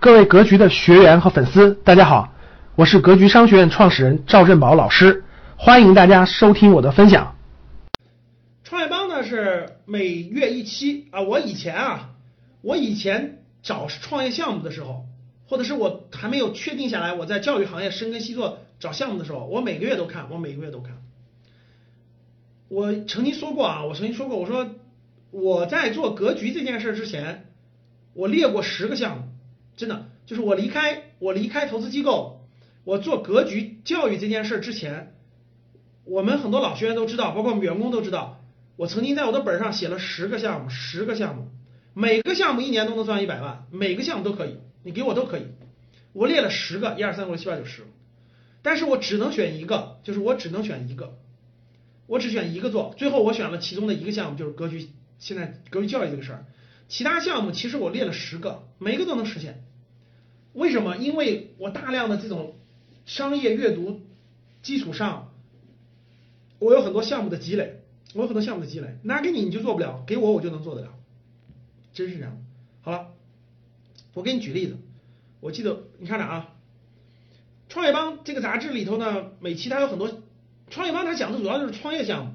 各位格局的学员和粉丝，大家好，我是格局商学院创始人赵振宝老师，欢迎大家收听我的分享。创业邦呢是每月一期啊，我以前啊，我以前找创业项目的时候，或者是我还没有确定下来我在教育行业深耕细作找项目的时候，我每个月都看，我每个月都看。我曾经说过啊，我曾经说过，我说我在做格局这件事之前，我列过十个项目。真的就是我离开我离开投资机构，我做格局教育这件事之前，我们很多老学员都知道，包括我们员工都知道，我曾经在我的本上写了十个项目，十个项目，每个项目一年都能赚一百万，每个项目都可以，你给我都可以，我列了十个，一二三四五六七八九十，但是我只能选一个，就是我只能选一个，我只选一个做，最后我选了其中的一个项目，就是格局现在格局教育这个事儿，其他项目其实我列了十个，每个都能实现。为什么？因为我大量的这种商业阅读基础上，我有很多项目的积累，我有很多项目的积累，拿给你你就做不了，给我我就能做得了，真是这样。好了，我给你举例子，我记得你看着啊，《创业邦》这个杂志里头呢，每期它有很多，《创业邦》它讲的主要就是创业项目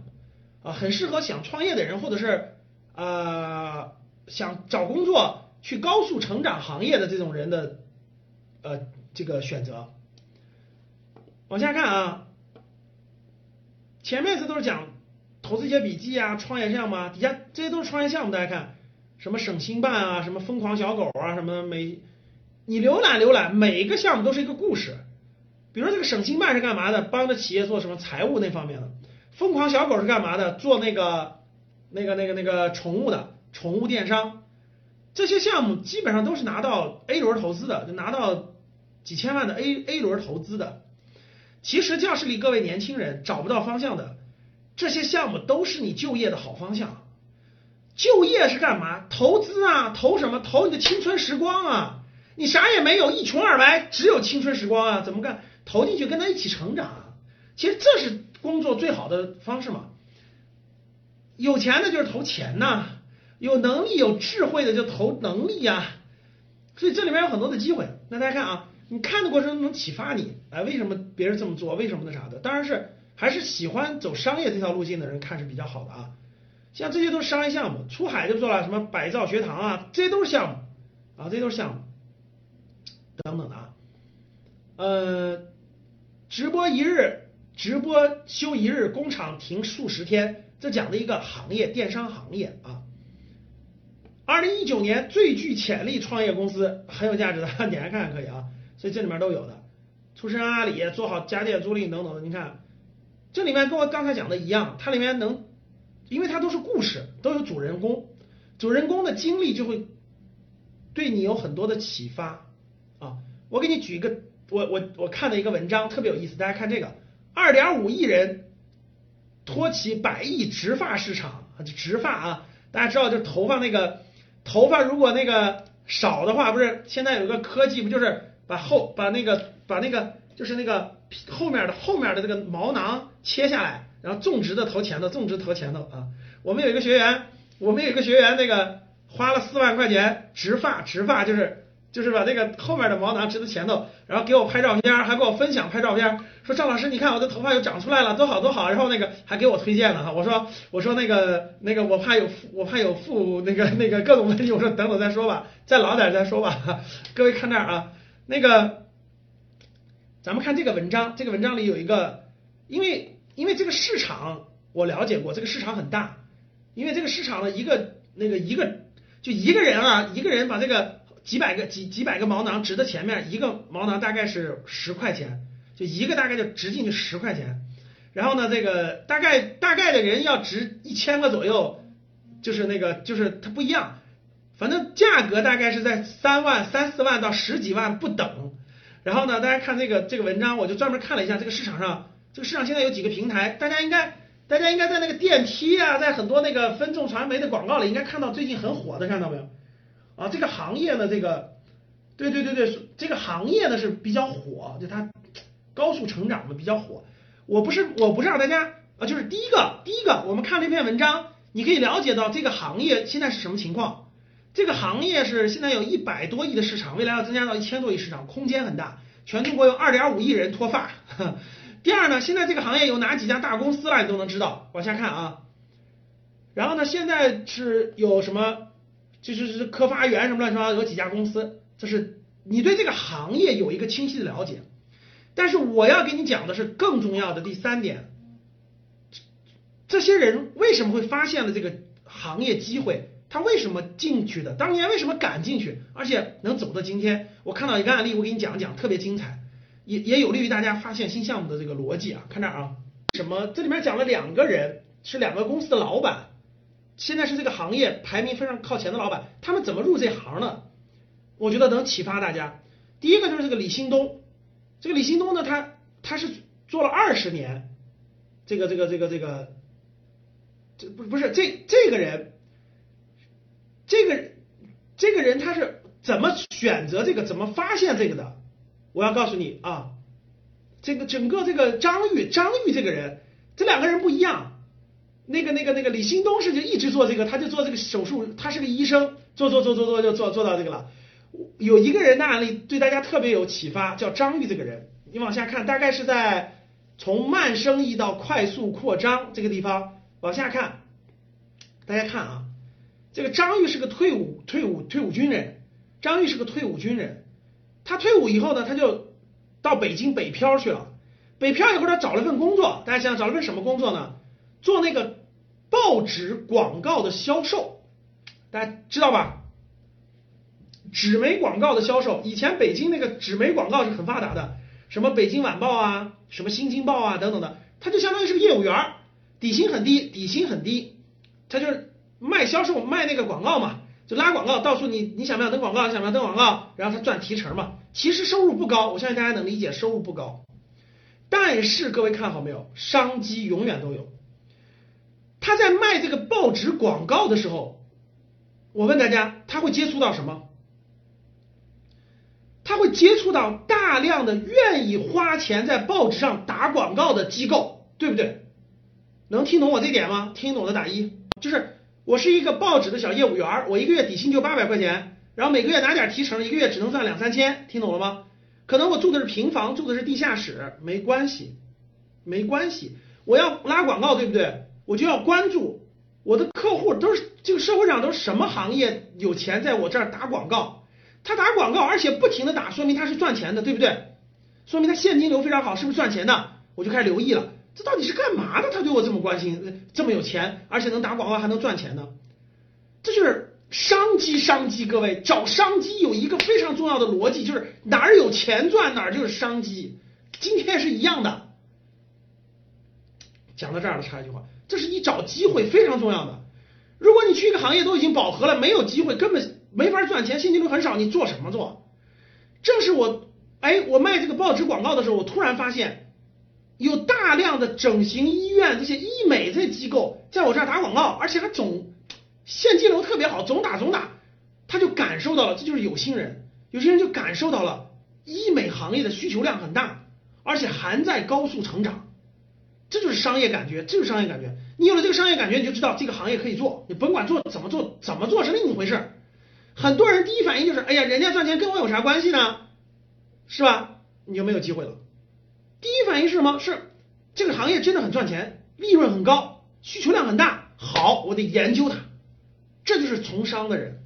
啊，很适合想创业的人，或者是啊想找工作去高速成长行业的这种人的。呃，这个选择，往下看啊，前面这都是讲投资一些笔记啊，创业项目啊，底下这些都是创业项目，大家看什么省心办啊，什么疯狂小狗啊，什么每你浏览浏览，每一个项目都是一个故事。比如说这个省心办是干嘛的？帮着企业做什么财务那方面的。疯狂小狗是干嘛的？做那个那个那个那个宠物的宠物电商。这些项目基本上都是拿到 A 轮投资的，就拿到。几千万的 A A 轮投资的，其实教室里各位年轻人找不到方向的，这些项目都是你就业的好方向。就业是干嘛？投资啊，投什么？投你的青春时光啊！你啥也没有，一穷二白，只有青春时光啊！怎么干？投进去跟他一起成长。其实这是工作最好的方式嘛。有钱的就是投钱呐，有能力有智慧的就投能力呀。所以这里面有很多的机会。那大家看啊。你看的过程中能启发你，哎，为什么别人这么做？为什么那啥的？当然是还是喜欢走商业这条路径的人看是比较好的啊。像这些都是商业项目，出海就做了什么百兆学堂啊，这些都是项目啊，这些都是项目等等的啊。呃，直播一日，直播休一日，工厂停数十天，这讲的一个行业，电商行业啊。二零一九年最具潜力创业公司很有价值的，点开看看可以啊。这里面都有的，出身阿里，做好家电租赁等等的。你看，这里面跟我刚才讲的一样，它里面能，因为它都是故事，都有主人公，主人公的经历就会对你有很多的启发啊。我给你举一个，我我我看的一个文章特别有意思，大家看这个，二点五亿人托起百亿植发市场，植发啊，大家知道就头发那个。头发如果那个少的话，不是现在有个科技，不就是把后把那个把那个就是那个后面的后面的这个毛囊切下来，然后种植的头前头，种植头前头啊。我们有一个学员，我们有一个学员，那个花了四万块钱植发，植发就是。就是把那个后面的毛囊植到前头，然后给我拍照片，还给我分享拍照片，说赵老师，你看我的头发又长出来了，多好多好。然后那个还给我推荐了哈，我说我说那个那个我怕有我怕有负那个那个各种问题，我说等等再说吧，再老点再说吧。各位看这儿啊，那个咱们看这个文章，这个文章里有一个，因为因为这个市场我了解过，这个市场很大，因为这个市场的一个那个一个就一个人啊，一个人把这个。几百个几几百个毛囊植在前面，一个毛囊大概是十块钱，就一个大概就植进去十块钱。然后呢，这个大概大概的人要植一千个左右，就是那个就是它不一样，反正价格大概是在三万三四万到十几万不等。然后呢，大家看这个这个文章，我就专门看了一下这个市场上，这个市场现在有几个平台，大家应该大家应该在那个电梯啊，在很多那个分众传媒的广告里应该看到最近很火的，看到没有？啊，这个行业呢，这个，对对对对，这个行业呢是比较火，就它高速成长的比较火。我不是我不是让大家啊，就是第一个第一个，我们看这篇文章，你可以了解到这个行业现在是什么情况。这个行业是现在有一百多亿的市场，未来要增加到一千多亿市场，空间很大。全中国有二点五亿人脱发。第二呢，现在这个行业有哪几家大公司了，你都能知道。往下看啊，然后呢，现在是有什么，就是是科发园什么乱七八糟，有几家公司，这是你对这个行业有一个清晰的了解。但是我要给你讲的是更重要的第三点，这些人为什么会发现了这个行业机会？他为什么进去的？当年为什么敢进去？而且能走到今天？我看到一个案例，我给你讲讲，特别精彩，也也有利于大家发现新项目的这个逻辑啊。看这儿啊，什么？这里面讲了两个人，是两个公司的老板，现在是这个行业排名非常靠前的老板，他们怎么入这行的？我觉得能启发大家。第一个就是这个李新东，这个李新东呢，他他是做了二十年，这个这个这个这个，这不不是这这个人。这个这个人他是怎么选择这个，怎么发现这个的？我要告诉你啊，这个整个这个张玉张玉这个人，这两个人不一样。那个那个那个李新东是就一直做这个，他就做这个手术，他是个医生，做做做做做就做做到这个了。有一个人的案例对大家特别有启发，叫张玉这个人。你往下看，大概是在从慢生意到快速扩张这个地方往下看，大家看啊。这个张玉是个退伍退伍退伍军人，张玉是个退伍军人，他退伍以后呢，他就到北京北漂去了。北漂以后，他找了份工作，大家想想找了份什么工作呢？做那个报纸广告的销售，大家知道吧？纸媒广告的销售，以前北京那个纸媒广告是很发达的，什么北京晚报啊，什么新京报啊等等的，他就相当于是个业务员，底薪很低，底薪很低，他就是。销售卖那个广告嘛，就拉广告，到处你你想不想登广告？想不想登广告？然后他赚提成嘛。其实收入不高，我相信大家能理解，收入不高。但是各位看好没有？商机永远都有。他在卖这个报纸广告的时候，我问大家，他会接触到什么？他会接触到大量的愿意花钱在报纸上打广告的机构，对不对？能听懂我这点吗？听懂的打一，就是。我是一个报纸的小业务员，我一个月底薪就八百块钱，然后每个月拿点提成，一个月只能赚两三千，听懂了吗？可能我住的是平房，住的是地下室，没关系，没关系。我要拉广告，对不对？我就要关注我的客户都是这个社会上都是什么行业有钱在我这儿打广告，他打广告而且不停的打，说明他是赚钱的，对不对？说明他现金流非常好，是不是赚钱的？我就开始留意了。这到底是干嘛的？他对我这么关心，这么有钱，而且能打广告还能赚钱呢？这就是商机，商机。各位找商机有一个非常重要的逻辑，就是哪儿有钱赚哪儿就是商机。今天是一样的。讲到这儿了，插一句话，这是你找机会非常重要的。如果你去一个行业都已经饱和了，没有机会，根本没法赚钱，现金流很少，你做什么做？正是我，哎，我卖这个报纸广告的时候，我突然发现。有大量的整形医院、这些医美这些机构在我这儿打广告，而且还总现金流特别好，总打总打，他就感受到了，这就是有心人，有些人就感受到了医美行业的需求量很大，而且还在高速成长，这就是商业感觉，这就是商业感觉。你有了这个商业感觉，你就知道这个行业可以做，你甭管做怎么做，怎么做是另一回事。很多人第一反应就是，哎呀，人家赚钱跟我有啥关系呢？是吧？你就没有机会了。第一反应是什么？是这个行业真的很赚钱，利润很高，需求量很大。好，我得研究它。这就是从商的人，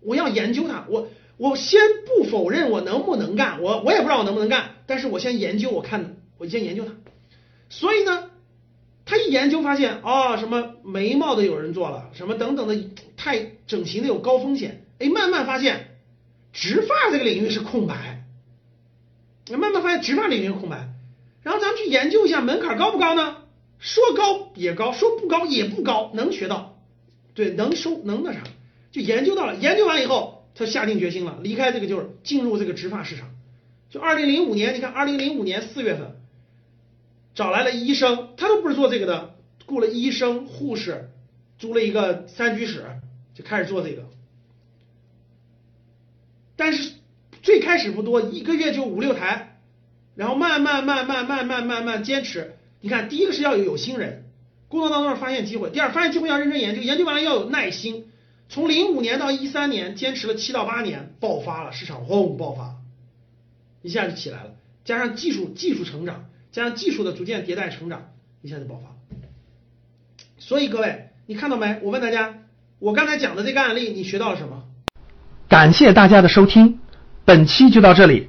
我要研究它。我我先不否认我能不能干，我我也不知道我能不能干，但是我先研究，我看我先研究它。所以呢，他一研究发现啊，什么眉毛的有人做了，什么等等的，太整形的有高风险。哎，慢慢发现植发这个领域是空白，慢慢发现植发领域空白。然后咱们去研究一下门槛高不高呢？说高也高，说不高也不高，能学到，对，能收能那啥，就研究到了。研究完以后，他下定决心了，离开这个就是进入这个植发市场。就二零零五年，你看二零零五年四月份，找来了医生，他都不是做这个的，雇了医生、护士，租了一个三居室，就开始做这个。但是最开始不多，一个月就五六台。然后慢慢慢慢慢慢慢慢坚持，你看，第一个是要有有心人，工作当中发现机会；第二，发现机会要认真研究，研究完了要有耐心。从零五年到一三年，坚持了七到八年，爆发了，市场轰爆发，一下就起来了。加上技术技术成长，加上技术的逐渐迭代成长，一下就爆发。所以各位，你看到没？我问大家，我刚才讲的这个案例，你学到了什么？感谢大家的收听，本期就到这里。